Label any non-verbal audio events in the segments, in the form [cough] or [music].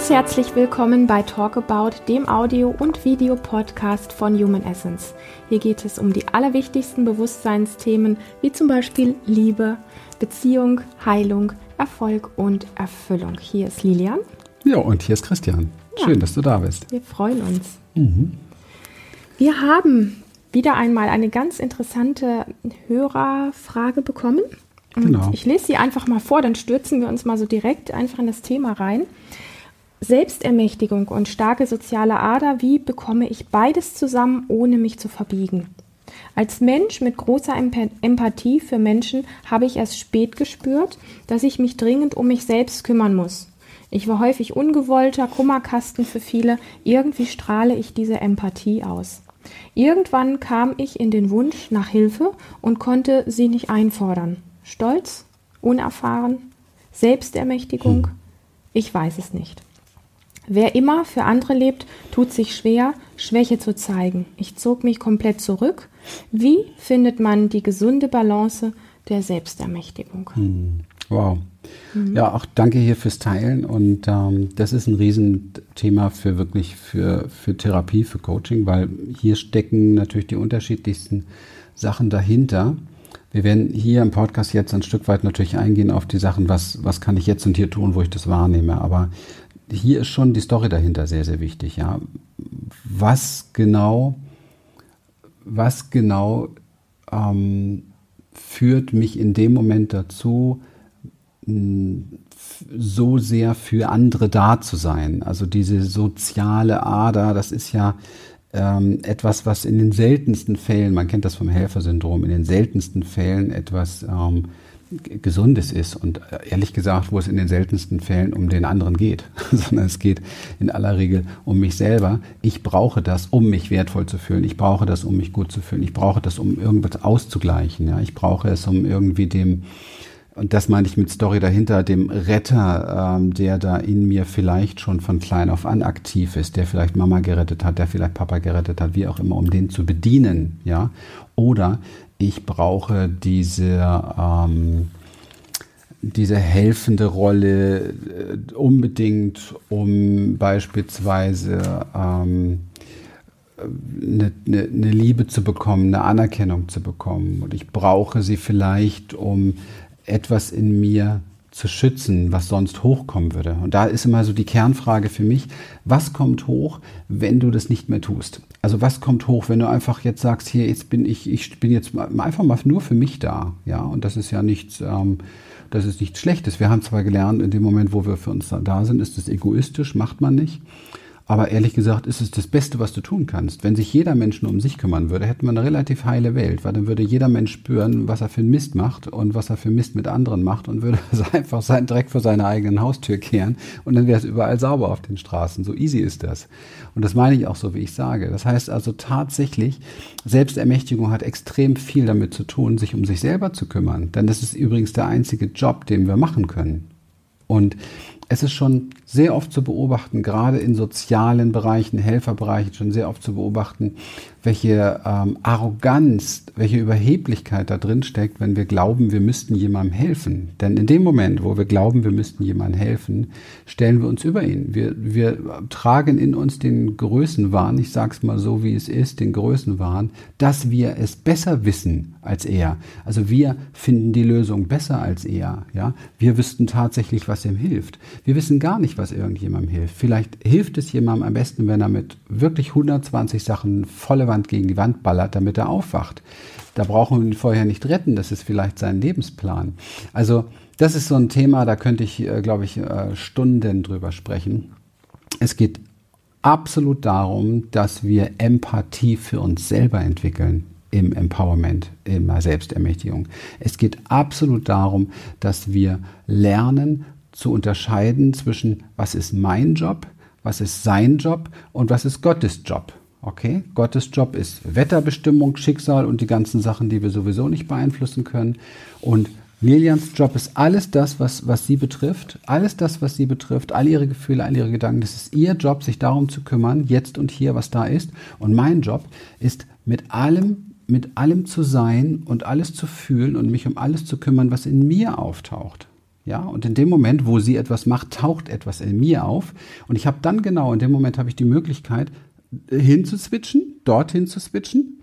Ganz herzlich willkommen bei Talk About, dem Audio- und Videopodcast von Human Essence. Hier geht es um die allerwichtigsten Bewusstseinsthemen wie zum Beispiel Liebe, Beziehung, Heilung, Erfolg und Erfüllung. Hier ist Lilian. Ja, und hier ist Christian. Schön, ja, dass du da bist. Wir freuen uns. Mhm. Wir haben wieder einmal eine ganz interessante Hörerfrage bekommen. Und genau. ich lese sie einfach mal vor, dann stürzen wir uns mal so direkt einfach in das Thema rein. Selbstermächtigung und starke soziale Ader, wie bekomme ich beides zusammen, ohne mich zu verbiegen? Als Mensch mit großer Empathie für Menschen habe ich erst spät gespürt, dass ich mich dringend um mich selbst kümmern muss. Ich war häufig ungewollter Kummerkasten für viele, irgendwie strahle ich diese Empathie aus. Irgendwann kam ich in den Wunsch nach Hilfe und konnte sie nicht einfordern. Stolz? Unerfahren? Selbstermächtigung? Hm. Ich weiß es nicht. Wer immer für andere lebt, tut sich schwer, Schwäche zu zeigen. Ich zog mich komplett zurück. Wie findet man die gesunde Balance der Selbstermächtigung? Hm. Wow. Mhm. Ja, auch danke hier fürs Teilen. Und ähm, das ist ein Riesenthema für wirklich für, für Therapie, für Coaching, weil hier stecken natürlich die unterschiedlichsten Sachen dahinter. Wir werden hier im Podcast jetzt ein Stück weit natürlich eingehen auf die Sachen, was, was kann ich jetzt und hier tun, wo ich das wahrnehme. Aber hier ist schon die Story dahinter sehr, sehr wichtig. Ja, was genau, was genau ähm, führt mich in dem Moment dazu, so sehr für andere da zu sein. Also diese soziale Ader, das ist ja ähm, etwas, was in den seltensten Fällen, man kennt das vom Helfersyndrom, in den seltensten Fällen etwas ähm, Gesundes ist und ehrlich gesagt, wo es in den seltensten Fällen um den anderen geht, [laughs] sondern es geht in aller Regel um mich selber. Ich brauche das, um mich wertvoll zu fühlen. Ich brauche das, um mich gut zu fühlen. Ich brauche das, um irgendwas auszugleichen. Ja, ich brauche es, um irgendwie dem und das meine ich mit Story dahinter, dem Retter, ähm, der da in mir vielleicht schon von klein auf an aktiv ist, der vielleicht Mama gerettet hat, der vielleicht Papa gerettet hat, wie auch immer, um den zu bedienen, ja. Oder ich brauche diese, ähm, diese helfende Rolle äh, unbedingt, um beispielsweise ähm, eine, eine, eine, Liebe zu bekommen, eine Anerkennung zu bekommen. Und ich brauche sie vielleicht, um etwas in mir zu schützen, was sonst hochkommen würde. Und da ist immer so die Kernfrage für mich, was kommt hoch, wenn du das nicht mehr tust? Also was kommt hoch, wenn du einfach jetzt sagst, hier, jetzt bin ich, ich bin jetzt einfach mal nur für mich da, ja, und das ist ja nichts, ähm, das ist nichts Schlechtes. Wir haben zwar gelernt, in dem Moment, wo wir für uns da sind, ist das egoistisch, macht man nicht. Aber ehrlich gesagt ist es das Beste, was du tun kannst. Wenn sich jeder Mensch nur um sich kümmern würde, hätten wir eine relativ heile Welt, weil dann würde jeder Mensch spüren, was er für einen Mist macht und was er für Mist mit anderen macht und würde [laughs] einfach seinen Dreck vor seine eigenen Haustür kehren und dann wäre es überall sauber auf den Straßen. So easy ist das. Und das meine ich auch so, wie ich sage. Das heißt also tatsächlich, Selbstermächtigung hat extrem viel damit zu tun, sich um sich selber zu kümmern. Denn das ist übrigens der einzige Job, den wir machen können. Und es ist schon sehr oft zu beobachten, gerade in sozialen Bereichen, Helferbereichen, schon sehr oft zu beobachten, welche ähm, Arroganz, welche Überheblichkeit da drin steckt, wenn wir glauben, wir müssten jemandem helfen. Denn in dem Moment, wo wir glauben, wir müssten jemandem helfen, stellen wir uns über ihn. Wir, wir tragen in uns den Größenwahn, ich sage es mal so, wie es ist, den Größenwahn, dass wir es besser wissen als er. Also wir finden die Lösung besser als er. Ja? Wir wüssten tatsächlich, was ihm hilft. Wir wissen gar nicht, was irgendjemandem hilft. Vielleicht hilft es jemandem am besten, wenn er mit wirklich 120 Sachen volle Wand gegen die Wand ballert, damit er aufwacht. Da brauchen wir ihn vorher nicht retten. Das ist vielleicht sein Lebensplan. Also das ist so ein Thema, da könnte ich, äh, glaube ich, äh, Stunden drüber sprechen. Es geht absolut darum, dass wir Empathie für uns selber entwickeln im Empowerment, in der Selbstermächtigung. Es geht absolut darum, dass wir lernen, zu unterscheiden zwischen, was ist mein Job, was ist sein Job und was ist Gottes Job. Okay, Gottes Job ist Wetterbestimmung, Schicksal und die ganzen Sachen, die wir sowieso nicht beeinflussen können. Und Lilians Job ist alles das, was, was sie betrifft, alles das, was sie betrifft, all ihre Gefühle, all ihre Gedanken. Das ist ihr Job, sich darum zu kümmern, jetzt und hier, was da ist. Und mein Job ist, mit allem, mit allem zu sein und alles zu fühlen und mich um alles zu kümmern, was in mir auftaucht. Ja, und in dem Moment, wo sie etwas macht, taucht etwas in mir auf. Und ich habe dann genau, in dem Moment habe ich die Möglichkeit, hinzuswitchen, dorthin zu switchen.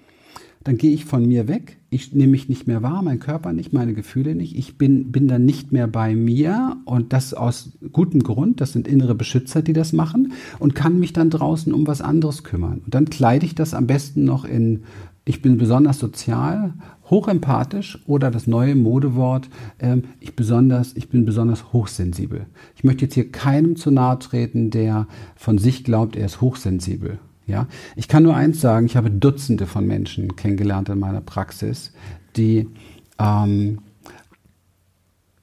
Dann gehe ich von mir weg. Ich nehme mich nicht mehr wahr, mein Körper nicht, meine Gefühle nicht. Ich bin, bin dann nicht mehr bei mir und das aus gutem Grund. Das sind innere Beschützer, die das machen und kann mich dann draußen um was anderes kümmern. Und dann kleide ich das am besten noch in ich bin besonders sozial, hochempathisch oder das neue Modewort, ähm, ich, besonders, ich bin besonders hochsensibel. Ich möchte jetzt hier keinem zu nahe treten, der von sich glaubt, er ist hochsensibel. Ja, ich kann nur eins sagen, ich habe Dutzende von Menschen kennengelernt in meiner Praxis, die ähm,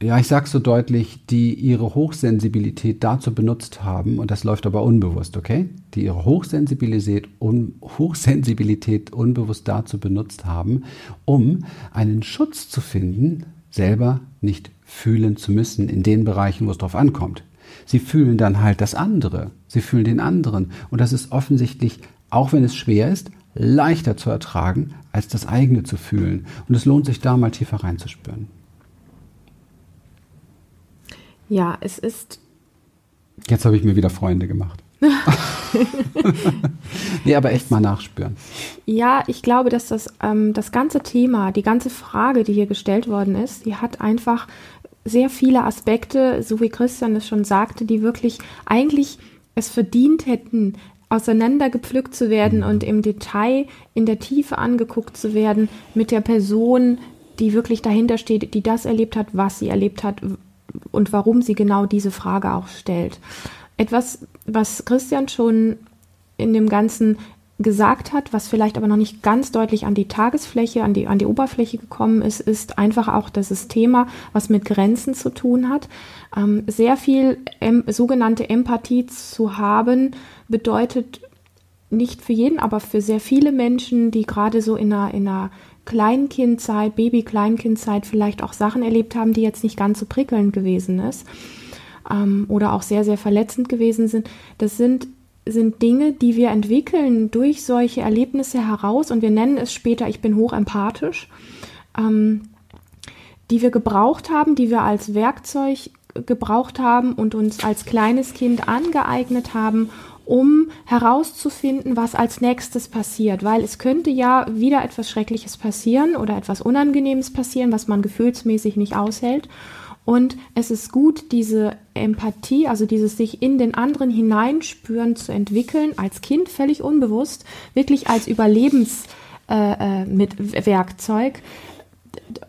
ja, ich sage so deutlich, die ihre Hochsensibilität dazu benutzt haben, und das läuft aber unbewusst, okay? Die ihre Hochsensibilität, un, Hochsensibilität unbewusst dazu benutzt haben, um einen Schutz zu finden, selber nicht fühlen zu müssen in den Bereichen, wo es drauf ankommt. Sie fühlen dann halt das andere. Sie fühlen den anderen. Und das ist offensichtlich, auch wenn es schwer ist, leichter zu ertragen, als das eigene zu fühlen. Und es lohnt sich da mal tiefer reinzuspüren. Ja, es ist. Jetzt habe ich mir wieder Freunde gemacht. [laughs] nee, aber echt mal nachspüren. Ja, ich glaube, dass das, ähm, das ganze Thema, die ganze Frage, die hier gestellt worden ist, die hat einfach sehr viele Aspekte, so wie Christian es schon sagte, die wirklich eigentlich es verdient hätten, auseinandergepflückt zu werden mhm. und im Detail in der Tiefe angeguckt zu werden mit der Person, die wirklich dahinter steht, die das erlebt hat, was sie erlebt hat, und warum sie genau diese Frage auch stellt. Etwas, was Christian schon in dem Ganzen gesagt hat, was vielleicht aber noch nicht ganz deutlich an die Tagesfläche, an die, an die Oberfläche gekommen ist, ist einfach auch das Thema, was mit Grenzen zu tun hat. Ähm, sehr viel em, sogenannte Empathie zu haben, bedeutet nicht für jeden, aber für sehr viele Menschen, die gerade so in einer, in einer Kleinkindzeit, Baby-Kleinkindzeit vielleicht auch Sachen erlebt haben, die jetzt nicht ganz so prickelnd gewesen ist ähm, oder auch sehr, sehr verletzend gewesen sind. Das sind, sind Dinge, die wir entwickeln durch solche Erlebnisse heraus und wir nennen es später, ich bin hochempathisch, ähm, die wir gebraucht haben, die wir als Werkzeug gebraucht haben und uns als kleines Kind angeeignet haben, um herauszufinden, was als nächstes passiert, weil es könnte ja wieder etwas Schreckliches passieren oder etwas Unangenehmes passieren, was man gefühlsmäßig nicht aushält. Und es ist gut, diese Empathie, also dieses sich in den anderen hineinspüren zu entwickeln, als Kind völlig unbewusst, wirklich als Überlebenswerkzeug, äh,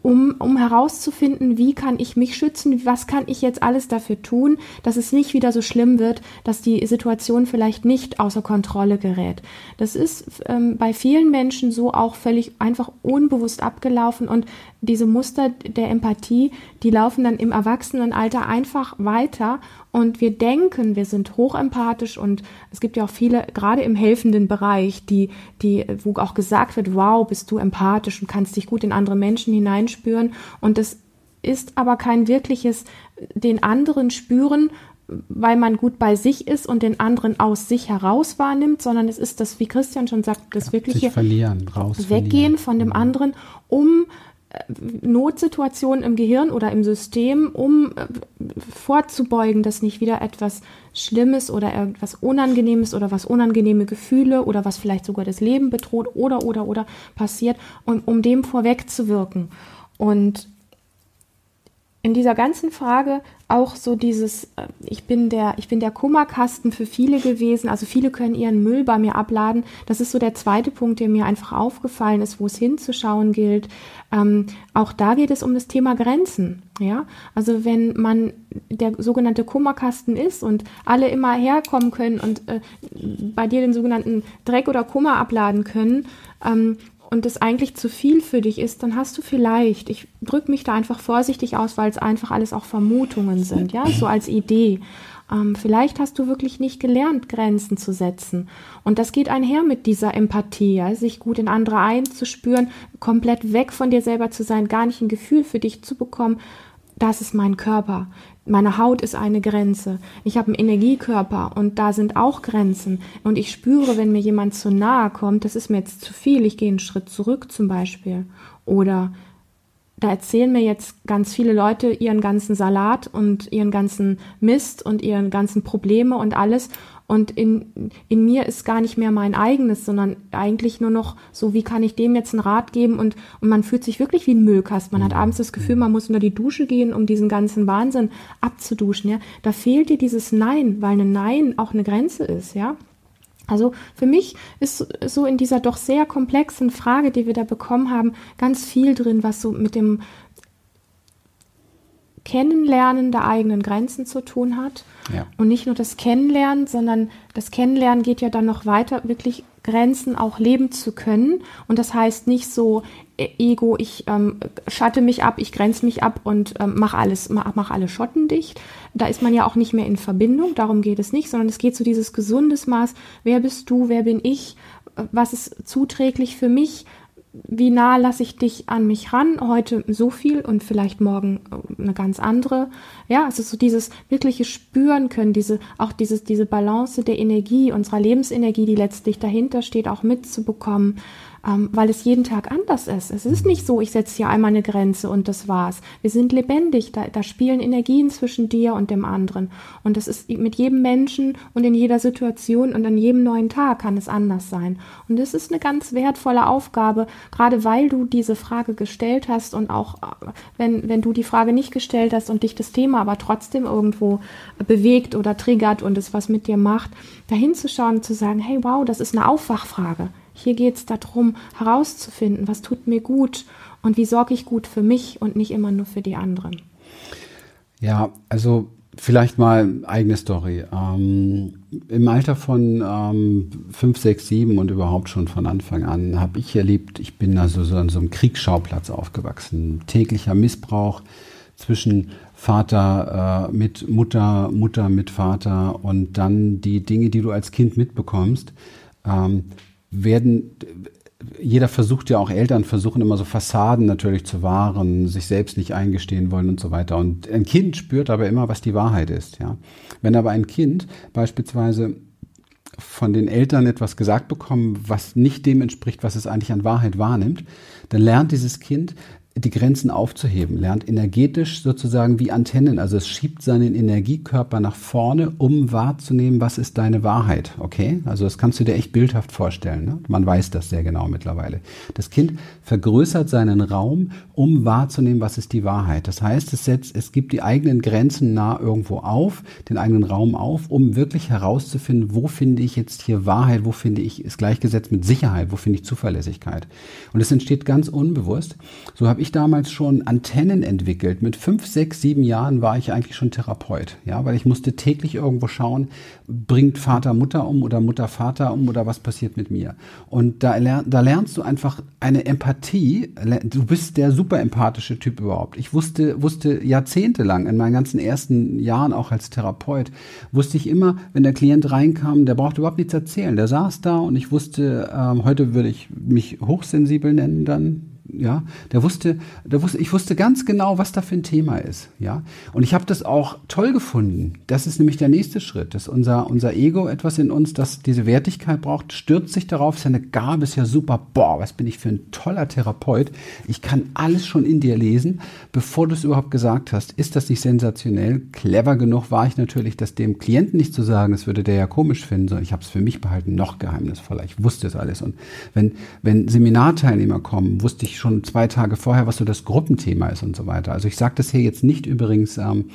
um, um herauszufinden, wie kann ich mich schützen, was kann ich jetzt alles dafür tun, dass es nicht wieder so schlimm wird, dass die Situation vielleicht nicht außer Kontrolle gerät. Das ist ähm, bei vielen Menschen so auch völlig einfach unbewusst abgelaufen und diese Muster der Empathie, die laufen dann im Erwachsenenalter einfach weiter und wir denken, wir sind hochempathisch und es gibt ja auch viele, gerade im helfenden Bereich, die, die, wo auch gesagt wird, wow, bist du empathisch und kannst dich gut in andere Menschen hineinspüren. Und das ist aber kein wirkliches den anderen spüren, weil man gut bei sich ist und den anderen aus sich heraus wahrnimmt, sondern es ist das, wie Christian schon sagt, das wirkliche verlieren, Weggehen verlieren. von dem anderen, um Notsituationen im Gehirn oder im System, um äh, vorzubeugen, dass nicht wieder etwas Schlimmes oder etwas Unangenehmes oder was unangenehme Gefühle oder was vielleicht sogar das Leben bedroht oder oder oder passiert, um, um dem vorwegzuwirken. Und in dieser ganzen Frage auch so dieses, äh, ich bin der, ich bin der Kummerkasten für viele gewesen, also viele können ihren Müll bei mir abladen. Das ist so der zweite Punkt, der mir einfach aufgefallen ist, wo es hinzuschauen gilt. Ähm, auch da geht es um das Thema Grenzen. Ja, also wenn man der sogenannte Kummerkasten ist und alle immer herkommen können und äh, bei dir den sogenannten Dreck oder Kummer abladen können, ähm, und es eigentlich zu viel für dich ist, dann hast du vielleicht, ich drücke mich da einfach vorsichtig aus, weil es einfach alles auch Vermutungen sind, ja, so als Idee. Ähm, vielleicht hast du wirklich nicht gelernt, Grenzen zu setzen. Und das geht einher mit dieser Empathie, ja, sich gut in andere einzuspüren, komplett weg von dir selber zu sein, gar nicht ein Gefühl für dich zu bekommen. Das ist mein Körper. Meine Haut ist eine Grenze. Ich habe einen Energiekörper und da sind auch Grenzen. Und ich spüre, wenn mir jemand zu nahe kommt, das ist mir jetzt zu viel, ich gehe einen Schritt zurück zum Beispiel. Oder da erzählen mir jetzt ganz viele Leute ihren ganzen Salat und ihren ganzen Mist und ihren ganzen Probleme und alles. Und in, in mir ist gar nicht mehr mein eigenes, sondern eigentlich nur noch so, wie kann ich dem jetzt einen Rat geben? Und, und man fühlt sich wirklich wie ein Müllkast. Man hat mhm. abends das Gefühl, man muss unter die Dusche gehen, um diesen ganzen Wahnsinn abzuduschen. Ja? Da fehlt dir dieses Nein, weil ein Nein auch eine Grenze ist, ja. Also für mich ist so in dieser doch sehr komplexen Frage, die wir da bekommen haben, ganz viel drin, was so mit dem Kennenlernen der eigenen Grenzen zu tun hat. Ja. Und nicht nur das Kennenlernen, sondern das Kennenlernen geht ja dann noch weiter, wirklich Grenzen auch leben zu können. Und das heißt nicht so, äh, Ego, ich ähm, schatte mich ab, ich grenze mich ab und ähm, mache alles, mach, mach alle Schotten dicht. Da ist man ja auch nicht mehr in Verbindung, darum geht es nicht, sondern es geht so dieses gesundes Maß, wer bist du, wer bin ich, was ist zuträglich für mich, wie nah lasse ich dich an mich ran? Heute so viel und vielleicht morgen äh, eine ganz andere. Ja, es ist so dieses wirkliche Spüren können, diese, auch dieses, diese Balance der Energie, unserer Lebensenergie, die letztlich dahinter steht, auch mitzubekommen ähm, weil es jeden Tag anders ist. Es ist nicht so, ich setze hier einmal eine Grenze und das war's. Wir sind lebendig, da, da spielen Energien zwischen dir und dem anderen. Und das ist mit jedem Menschen und in jeder Situation und an jedem neuen Tag kann es anders sein. Und das ist eine ganz wertvolle Aufgabe, gerade weil du diese Frage gestellt hast und auch äh, wenn, wenn du die Frage nicht gestellt hast und dich das Thema aber trotzdem irgendwo bewegt oder triggert und es was mit dir macht, dahin zu schauen und zu sagen, hey wow, das ist eine Aufwachfrage. Hier geht es darum, herauszufinden, was tut mir gut und wie sorge ich gut für mich und nicht immer nur für die anderen. Ja, also vielleicht mal eigene Story. Ähm, Im Alter von ähm, 5, 6, 7 und überhaupt schon von Anfang an habe ich erlebt, ich bin also so an so einem Kriegsschauplatz aufgewachsen. Täglicher Missbrauch zwischen Vater äh, mit Mutter, Mutter mit Vater und dann die Dinge, die du als Kind mitbekommst. Ähm, werden, jeder versucht ja auch Eltern versuchen immer so Fassaden natürlich zu wahren, sich selbst nicht eingestehen wollen und so weiter. Und ein Kind spürt aber immer, was die Wahrheit ist, ja. Wenn aber ein Kind beispielsweise von den Eltern etwas gesagt bekommen, was nicht dem entspricht, was es eigentlich an Wahrheit wahrnimmt, dann lernt dieses Kind die Grenzen aufzuheben, lernt energetisch sozusagen wie Antennen, also es schiebt seinen Energiekörper nach vorne, um wahrzunehmen, was ist deine Wahrheit, okay? Also das kannst du dir echt bildhaft vorstellen, ne? man weiß das sehr genau mittlerweile. Das Kind vergrößert seinen Raum, um wahrzunehmen, was ist die Wahrheit. Das heißt, es, setzt, es gibt die eigenen Grenzen nah irgendwo auf, den eigenen Raum auf, um wirklich herauszufinden, wo finde ich jetzt hier Wahrheit, wo finde ich, ist gleichgesetzt mit Sicherheit, wo finde ich Zuverlässigkeit. Und es entsteht ganz unbewusst. So habe ich damals schon Antennen entwickelt. Mit fünf, sechs, sieben Jahren war ich eigentlich schon Therapeut, ja, weil ich musste täglich irgendwo schauen, bringt Vater Mutter um oder Mutter Vater um oder was passiert mit mir. Und da, da lernst du einfach eine Empathie. Du bist der super empathische Typ überhaupt. Ich wusste, wusste jahrzehntelang in meinen ganzen ersten Jahren auch als Therapeut, wusste ich immer, wenn der Klient reinkam, der brauchte überhaupt nichts erzählen. Der saß da und ich wusste, ähm, heute würde ich mich hochsensibel nennen dann, ja, der wusste, der wusste, ich wusste ganz genau, was da für ein Thema ist, ja. Und ich habe das auch toll gefunden. Das ist nämlich der nächste Schritt, dass unser, unser Ego etwas in uns, das diese Wertigkeit braucht, stürzt sich darauf, ist ja eine Gabe, ist ja super, boah, was bin ich für ein toller Therapeut. Ich kann alles schon in dir lesen, bevor du es überhaupt gesagt hast. Ist das nicht sensationell? Clever genug war ich natürlich, das dem Klienten nicht zu sagen, das würde der ja komisch finden, sondern ich habe es für mich behalten, noch geheimnisvoller. Ich wusste es alles. Und wenn, wenn Seminarteilnehmer kommen, wusste ich schon zwei Tage vorher, was so das Gruppenthema ist und so weiter. Also ich sage das hier jetzt nicht übrigens, ähm,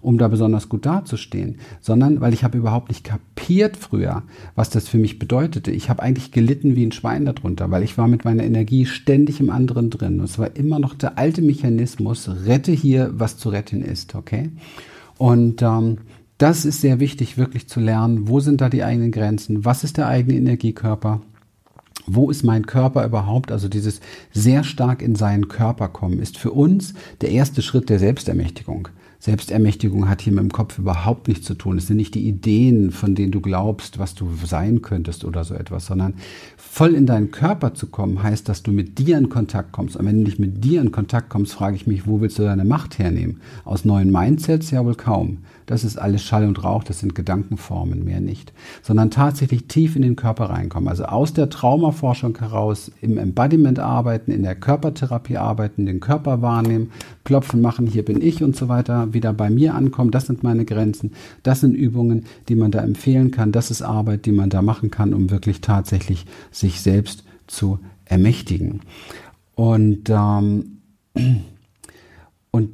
um da besonders gut dazustehen, sondern weil ich habe überhaupt nicht kapiert früher, was das für mich bedeutete. Ich habe eigentlich gelitten wie ein Schwein darunter, weil ich war mit meiner Energie ständig im anderen drin. Und es war immer noch der alte Mechanismus, rette hier, was zu retten ist, okay? Und ähm, das ist sehr wichtig, wirklich zu lernen, wo sind da die eigenen Grenzen, was ist der eigene Energiekörper wo ist mein Körper überhaupt? Also dieses sehr stark in seinen Körper kommen ist für uns der erste Schritt der Selbstermächtigung. Selbstermächtigung hat hier mit dem Kopf überhaupt nichts zu tun. Es sind nicht die Ideen, von denen du glaubst, was du sein könntest oder so etwas, sondern voll in deinen Körper zu kommen, heißt, dass du mit dir in Kontakt kommst. Und wenn du nicht mit dir in Kontakt kommst, frage ich mich, wo willst du deine Macht hernehmen? Aus neuen Mindsets? Ja wohl kaum. Das ist alles Schall und Rauch, das sind Gedankenformen, mehr nicht. Sondern tatsächlich tief in den Körper reinkommen. Also aus der Traumaforschung heraus im Embodiment arbeiten, in der Körpertherapie arbeiten, den Körper wahrnehmen, klopfen machen, hier bin ich und so weiter, wieder bei mir ankommen, das sind meine Grenzen, das sind Übungen, die man da empfehlen kann, das ist Arbeit, die man da machen kann, um wirklich tatsächlich sich selbst zu ermächtigen. Und ähm, [clears throat]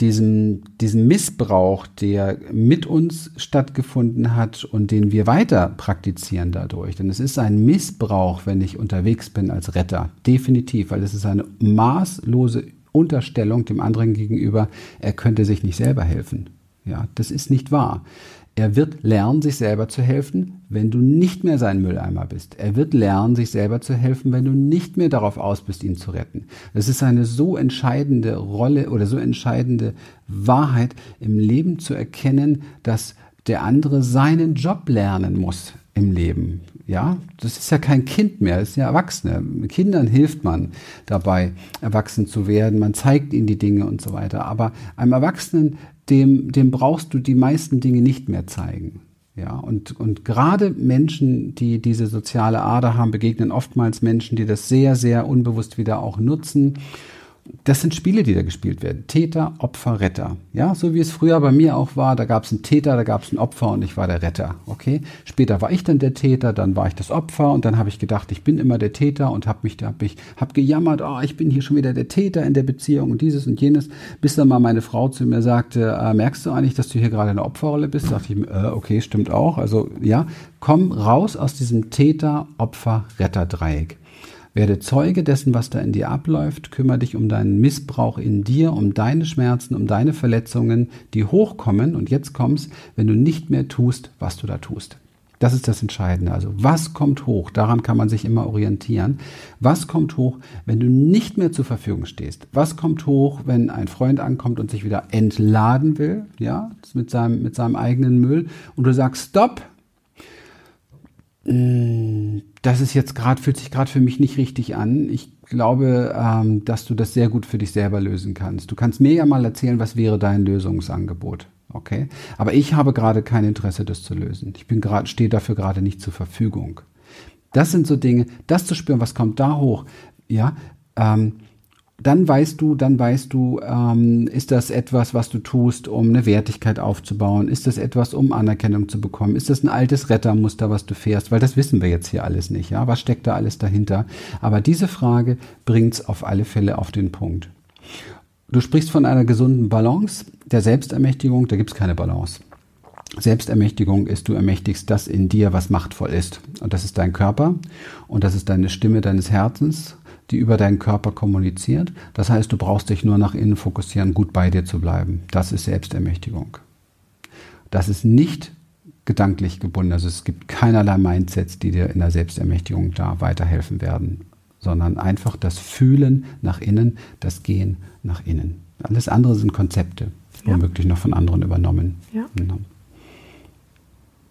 und diesen, diesen Missbrauch, der mit uns stattgefunden hat und den wir weiter praktizieren dadurch. Denn es ist ein Missbrauch, wenn ich unterwegs bin als Retter. Definitiv, weil es ist eine maßlose Unterstellung dem anderen gegenüber, er könnte sich nicht selber helfen. Ja, das ist nicht wahr. Er wird lernen, sich selber zu helfen, wenn du nicht mehr sein Mülleimer bist. Er wird lernen, sich selber zu helfen, wenn du nicht mehr darauf aus bist, ihn zu retten. Das ist eine so entscheidende Rolle oder so entscheidende Wahrheit im Leben zu erkennen, dass der andere seinen Job lernen muss im Leben. Ja, das ist ja kein Kind mehr, das ist ja Erwachsene. Kindern hilft man dabei, erwachsen zu werden. Man zeigt ihnen die Dinge und so weiter. Aber einem Erwachsenen dem, dem brauchst du die meisten Dinge nicht mehr zeigen. Ja, und, und gerade Menschen, die diese soziale Ader haben, begegnen oftmals Menschen, die das sehr, sehr unbewusst wieder auch nutzen das sind Spiele, die da gespielt werden. Täter, Opfer, Retter. Ja, so wie es früher bei mir auch war. Da gab es einen Täter, da gab es ein Opfer und ich war der Retter. Okay. Später war ich dann der Täter, dann war ich das Opfer und dann habe ich gedacht, ich bin immer der Täter und habe mich, habe ich, habe gejammert, oh, ich bin hier schon wieder der Täter in der Beziehung und dieses und jenes, bis dann mal meine Frau zu mir sagte, äh, merkst du eigentlich, dass du hier gerade in der Opferrolle bist? Dachte ich mir, äh, okay, stimmt auch. Also ja, komm raus aus diesem Täter, Opfer, Retter Dreieck. Werde Zeuge dessen, was da in dir abläuft. Kümmere dich um deinen Missbrauch in dir, um deine Schmerzen, um deine Verletzungen, die hochkommen. Und jetzt kommst, wenn du nicht mehr tust, was du da tust. Das ist das Entscheidende. Also was kommt hoch? Daran kann man sich immer orientieren. Was kommt hoch, wenn du nicht mehr zur Verfügung stehst? Was kommt hoch, wenn ein Freund ankommt und sich wieder entladen will, ja, mit seinem, mit seinem eigenen Müll und du sagst, stopp, das ist jetzt gerade, fühlt sich gerade für mich nicht richtig an. Ich glaube, ähm, dass du das sehr gut für dich selber lösen kannst. Du kannst mir ja mal erzählen, was wäre dein Lösungsangebot. Okay? Aber ich habe gerade kein Interesse, das zu lösen. Ich bin gerade, stehe dafür gerade nicht zur Verfügung. Das sind so Dinge, das zu spüren, was kommt da hoch. Ja, ähm, dann weißt du, dann weißt du, ähm, ist das etwas, was du tust, um eine Wertigkeit aufzubauen? Ist das etwas, um Anerkennung zu bekommen? Ist das ein altes Rettermuster, was du fährst? Weil das wissen wir jetzt hier alles nicht. Ja, was steckt da alles dahinter? Aber diese Frage bringt's auf alle Fälle auf den Punkt. Du sprichst von einer gesunden Balance der Selbstermächtigung. Da gibt's keine Balance. Selbstermächtigung ist, du ermächtigst das in dir, was machtvoll ist. Und das ist dein Körper und das ist deine Stimme deines Herzens die über deinen Körper kommuniziert. Das heißt, du brauchst dich nur nach innen fokussieren, gut bei dir zu bleiben. Das ist Selbstermächtigung. Das ist nicht gedanklich gebunden. Also es gibt keinerlei Mindsets, die dir in der Selbstermächtigung da weiterhelfen werden, sondern einfach das Fühlen nach innen, das Gehen nach innen. Alles andere sind Konzepte, ja. womöglich noch von anderen übernommen. Ja. Genau.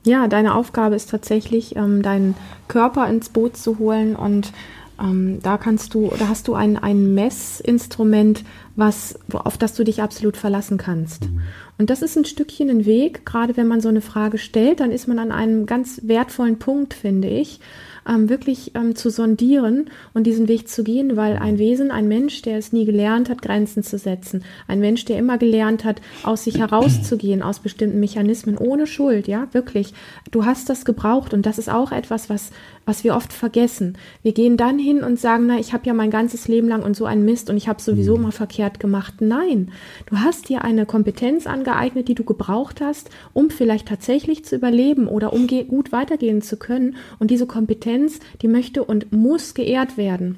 Ja, deine Aufgabe ist tatsächlich, ähm, deinen Körper ins Boot zu holen und ähm, da kannst du, da hast du ein, ein Messinstrument, was, auf das du dich absolut verlassen kannst. Mhm. Und das ist ein Stückchen ein Weg, gerade wenn man so eine Frage stellt, dann ist man an einem ganz wertvollen Punkt, finde ich ähm, wirklich ähm, zu sondieren und diesen Weg zu gehen, weil ein Wesen, ein Mensch, der es nie gelernt hat, Grenzen zu setzen, ein Mensch, der immer gelernt hat, aus sich herauszugehen, aus bestimmten Mechanismen, ohne Schuld, ja, wirklich. Du hast das gebraucht und das ist auch etwas, was, was wir oft vergessen. Wir gehen dann hin und sagen, na, ich habe ja mein ganzes Leben lang und so ein Mist und ich habe sowieso mhm. mal verkehrt gemacht. Nein, du hast dir eine Kompetenz angeeignet, die du gebraucht hast, um vielleicht tatsächlich zu überleben oder um gut weitergehen zu können. Und diese Kompetenz Kompetenz, die möchte und muss geehrt werden.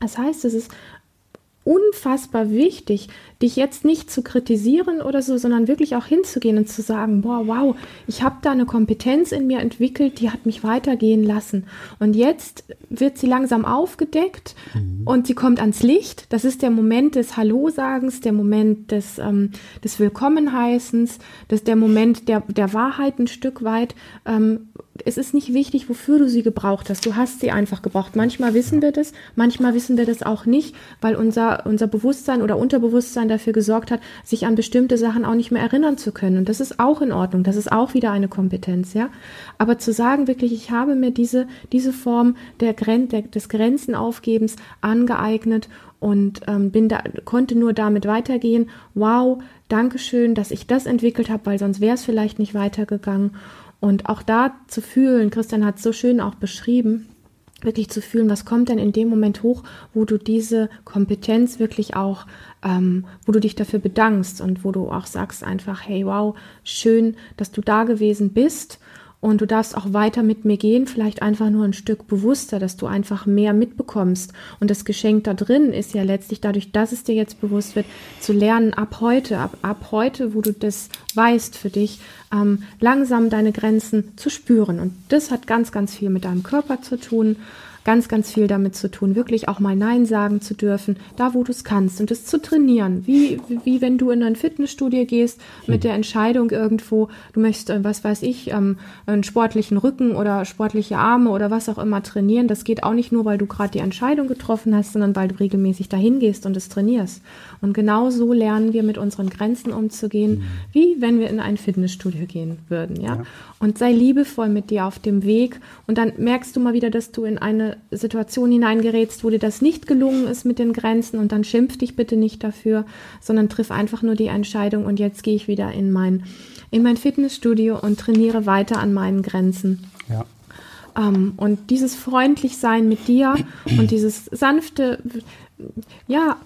Das heißt, es ist unfassbar wichtig, dich jetzt nicht zu kritisieren oder so, sondern wirklich auch hinzugehen und zu sagen, boah, wow, ich habe da eine Kompetenz in mir entwickelt, die hat mich weitergehen lassen. Und jetzt wird sie langsam aufgedeckt mhm. und sie kommt ans Licht. Das ist der Moment des Hallo-Sagens, der Moment des, ähm, des Willkommenheißens, das der Moment der, der Wahrheit ein Stück weit. Ähm, es ist nicht wichtig, wofür du sie gebraucht hast. Du hast sie einfach gebraucht. Manchmal wissen wir das, manchmal wissen wir das auch nicht, weil unser, unser Bewusstsein oder Unterbewusstsein dafür gesorgt hat, sich an bestimmte Sachen auch nicht mehr erinnern zu können. Und das ist auch in Ordnung. Das ist auch wieder eine Kompetenz, ja. Aber zu sagen wirklich, ich habe mir diese, diese Form der Gren der, des Grenzenaufgebens angeeignet und ähm, bin da, konnte nur damit weitergehen. Wow, Dankeschön, dass ich das entwickelt habe, weil sonst wäre es vielleicht nicht weitergegangen. Und auch da zu fühlen, Christian hat es so schön auch beschrieben, wirklich zu fühlen, was kommt denn in dem Moment hoch, wo du diese Kompetenz wirklich auch, ähm, wo du dich dafür bedankst und wo du auch sagst einfach, hey, wow, schön, dass du da gewesen bist und du darfst auch weiter mit mir gehen, vielleicht einfach nur ein Stück bewusster, dass du einfach mehr mitbekommst. Und das Geschenk da drin ist ja letztlich dadurch, dass es dir jetzt bewusst wird, zu lernen ab heute, ab, ab heute, wo du das weißt für dich, ähm, langsam deine Grenzen zu spüren. Und das hat ganz, ganz viel mit deinem Körper zu tun ganz, ganz viel damit zu tun, wirklich auch mal Nein sagen zu dürfen, da wo du es kannst und es zu trainieren. Wie, wie wenn du in ein Fitnessstudio gehst mit hm. der Entscheidung irgendwo, du möchtest, äh, was weiß ich, ähm, einen sportlichen Rücken oder sportliche Arme oder was auch immer trainieren. Das geht auch nicht nur, weil du gerade die Entscheidung getroffen hast, sondern weil du regelmäßig dahin gehst und es trainierst. Und genau so lernen wir mit unseren Grenzen umzugehen, mhm. wie wenn wir in ein Fitnessstudio gehen würden, ja? ja. Und sei liebevoll mit dir auf dem Weg und dann merkst du mal wieder, dass du in eine Situation hineingerätst, wo dir das nicht gelungen ist mit den Grenzen und dann schimpf dich bitte nicht dafür, sondern triff einfach nur die Entscheidung und jetzt gehe ich wieder in mein, in mein Fitnessstudio und trainiere weiter an meinen Grenzen. Ja. Ähm, und dieses freundlich sein mit dir und dieses sanfte, ja,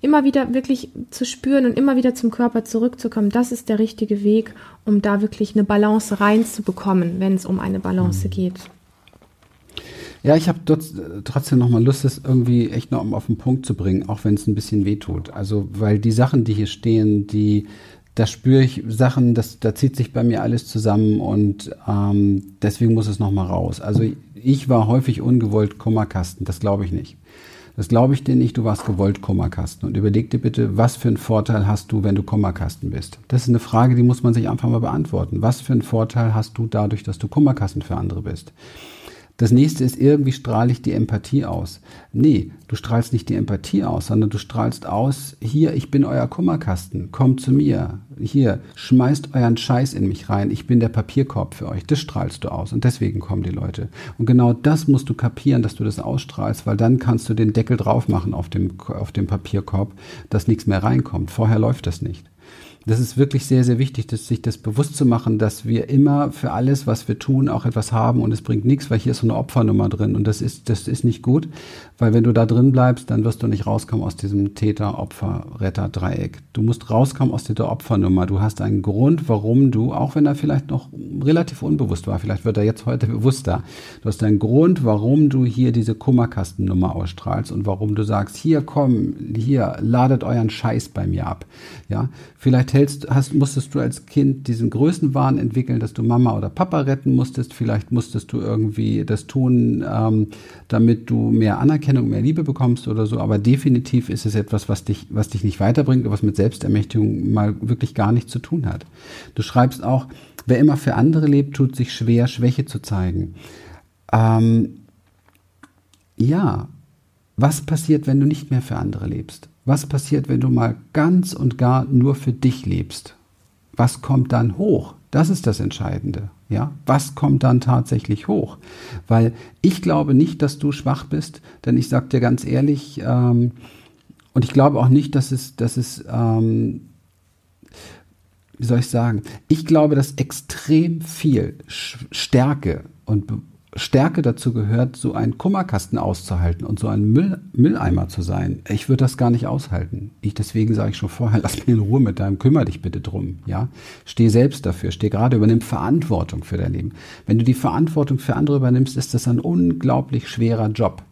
immer wieder wirklich zu spüren und immer wieder zum Körper zurückzukommen, das ist der richtige Weg, um da wirklich eine Balance reinzubekommen, wenn es um eine Balance mhm. geht. Ja, ich habe trotzdem nochmal Lust, das irgendwie echt noch auf den Punkt zu bringen, auch wenn es ein bisschen wehtut. Also, weil die Sachen, die hier stehen, die, da spüre ich Sachen, das, da zieht sich bei mir alles zusammen und ähm, deswegen muss es nochmal raus. Also ich war häufig ungewollt Kummerkasten, das glaube ich nicht. Das glaube ich dir nicht, du warst gewollt Kummerkasten. Und überleg dir bitte, was für einen Vorteil hast du, wenn du Kummerkasten bist? Das ist eine Frage, die muss man sich einfach mal beantworten. Was für einen Vorteil hast du dadurch, dass du Kummerkasten für andere bist? Das nächste ist, irgendwie strahle ich die Empathie aus. Nee, du strahlst nicht die Empathie aus, sondern du strahlst aus, hier, ich bin euer Kummerkasten, kommt zu mir. Hier, schmeißt euren Scheiß in mich rein, ich bin der Papierkorb für euch. Das strahlst du aus und deswegen kommen die Leute. Und genau das musst du kapieren, dass du das ausstrahlst, weil dann kannst du den Deckel drauf machen auf dem, auf dem Papierkorb, dass nichts mehr reinkommt. Vorher läuft das nicht das ist wirklich sehr, sehr wichtig, dass sich das bewusst zu machen, dass wir immer für alles, was wir tun, auch etwas haben und es bringt nichts, weil hier ist so eine Opfernummer drin und das ist, das ist nicht gut, weil wenn du da drin bleibst, dann wirst du nicht rauskommen aus diesem Täter-Opfer-Retter-Dreieck. Du musst rauskommen aus dieser Opfernummer. Du hast einen Grund, warum du, auch wenn er vielleicht noch relativ unbewusst war, vielleicht wird er jetzt heute bewusster, du hast einen Grund, warum du hier diese Kummerkastennummer ausstrahlst und warum du sagst, hier komm, hier, ladet euren Scheiß bei mir ab. Ja, vielleicht hältst, hast, musstest du als Kind diesen Größenwahn entwickeln, dass du Mama oder Papa retten musstest. Vielleicht musstest du irgendwie das tun, ähm, damit du mehr Anerkennung, mehr Liebe bekommst oder so. Aber definitiv ist es etwas, was dich, was dich nicht weiterbringt, was mit Selbstermächtigung mal wirklich gar nichts zu tun hat. Du schreibst auch, wer immer für andere lebt, tut sich schwer, Schwäche zu zeigen. Ähm, ja, was passiert, wenn du nicht mehr für andere lebst? Was passiert, wenn du mal ganz und gar nur für dich lebst? Was kommt dann hoch? Das ist das Entscheidende. Ja, was kommt dann tatsächlich hoch? Weil ich glaube nicht, dass du schwach bist, denn ich sage dir ganz ehrlich, ähm, und ich glaube auch nicht, dass es, dass es, ähm, wie soll ich sagen? Ich glaube, dass extrem viel Stärke und Stärke dazu gehört, so einen Kummerkasten auszuhalten und so ein Müll, Mülleimer zu sein. Ich würde das gar nicht aushalten. Ich, deswegen sage ich schon vorher, [laughs] lass mich in Ruhe mit deinem, kümmere dich bitte drum. Ja, steh selbst dafür, steh gerade, übernimm Verantwortung für dein Leben. Wenn du die Verantwortung für andere übernimmst, ist das ein unglaublich schwerer Job.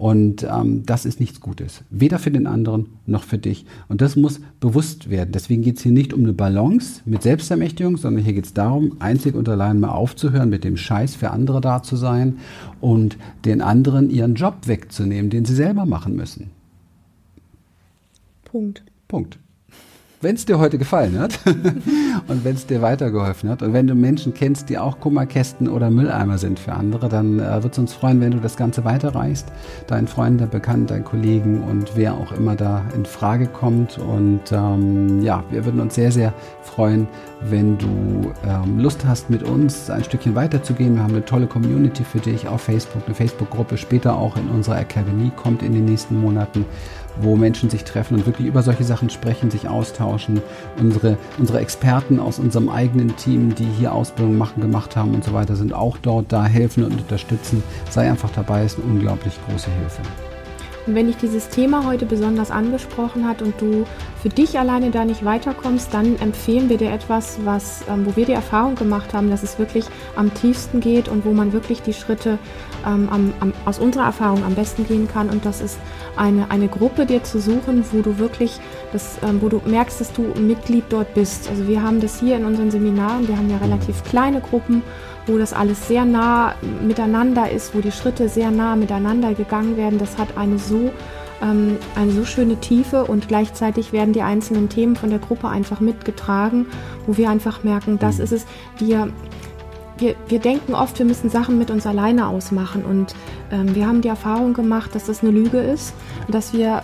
Und ähm, das ist nichts Gutes. Weder für den anderen noch für dich. Und das muss bewusst werden. Deswegen geht es hier nicht um eine Balance mit Selbstermächtigung, sondern hier geht es darum, einzig und allein mal aufzuhören, mit dem Scheiß für andere da zu sein und den anderen ihren Job wegzunehmen, den sie selber machen müssen. Punkt. Punkt wenn es dir heute gefallen hat [laughs] und wenn es dir weitergeholfen hat und wenn du Menschen kennst, die auch Kummerkästen oder Mülleimer sind für andere, dann äh, würde es uns freuen, wenn du das Ganze weiterreichst, deinen Freunden, Bekannten, deinen Kollegen und wer auch immer da in Frage kommt. Und ähm, ja, wir würden uns sehr, sehr freuen, wenn du ähm, Lust hast, mit uns ein Stückchen weiterzugehen. Wir haben eine tolle Community für dich auf Facebook, eine Facebook-Gruppe, später auch in unserer Akademie kommt in den nächsten Monaten wo Menschen sich treffen und wirklich über solche Sachen sprechen, sich austauschen. Unsere, unsere Experten aus unserem eigenen Team, die hier Ausbildung machen, gemacht haben und so weiter, sind auch dort da, helfen und unterstützen. Sei einfach dabei, ist eine unglaublich große Hilfe. Und wenn dich dieses Thema heute besonders angesprochen hat und du für dich alleine da nicht weiterkommst, dann empfehlen wir dir etwas, was, ähm, wo wir die Erfahrung gemacht haben, dass es wirklich am tiefsten geht und wo man wirklich die Schritte ähm, am, am, aus unserer Erfahrung am besten gehen kann. Und das ist eine, eine Gruppe dir zu suchen, wo du wirklich, das, ähm, wo du merkst, dass du Mitglied dort bist. Also wir haben das hier in unseren Seminaren, wir haben ja relativ kleine Gruppen wo das alles sehr nah miteinander ist, wo die Schritte sehr nah miteinander gegangen werden. Das hat eine so, ähm, eine so schöne Tiefe und gleichzeitig werden die einzelnen Themen von der Gruppe einfach mitgetragen, wo wir einfach merken, das mhm. ist es, wir, wir, wir denken oft, wir müssen Sachen mit uns alleine ausmachen und ähm, wir haben die Erfahrung gemacht, dass das eine Lüge ist und dass wir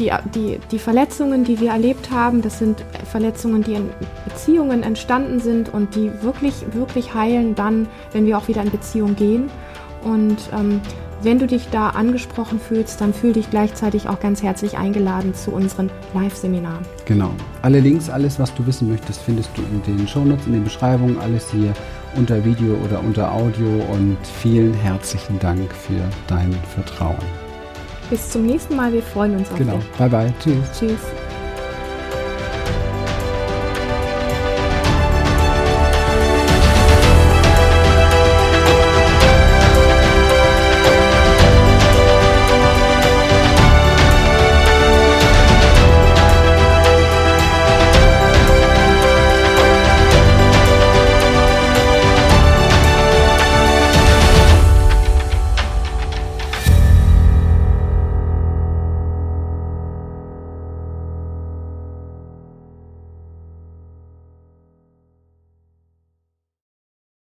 die, die, die Verletzungen, die wir erlebt haben, das sind Verletzungen, die in Beziehungen entstanden sind und die wirklich, wirklich heilen dann, wenn wir auch wieder in Beziehung gehen. Und ähm, wenn du dich da angesprochen fühlst, dann fühl dich gleichzeitig auch ganz herzlich eingeladen zu unseren Live-Seminaren. Genau. Alle Links, alles, was du wissen möchtest, findest du in den Shownotes, in den Beschreibungen, alles hier unter Video oder unter Audio. Und vielen herzlichen Dank für dein Vertrauen. Bis zum nächsten Mal. Wir freuen uns auf genau. dich. Genau. Bye bye. Tschüss. Tschüss.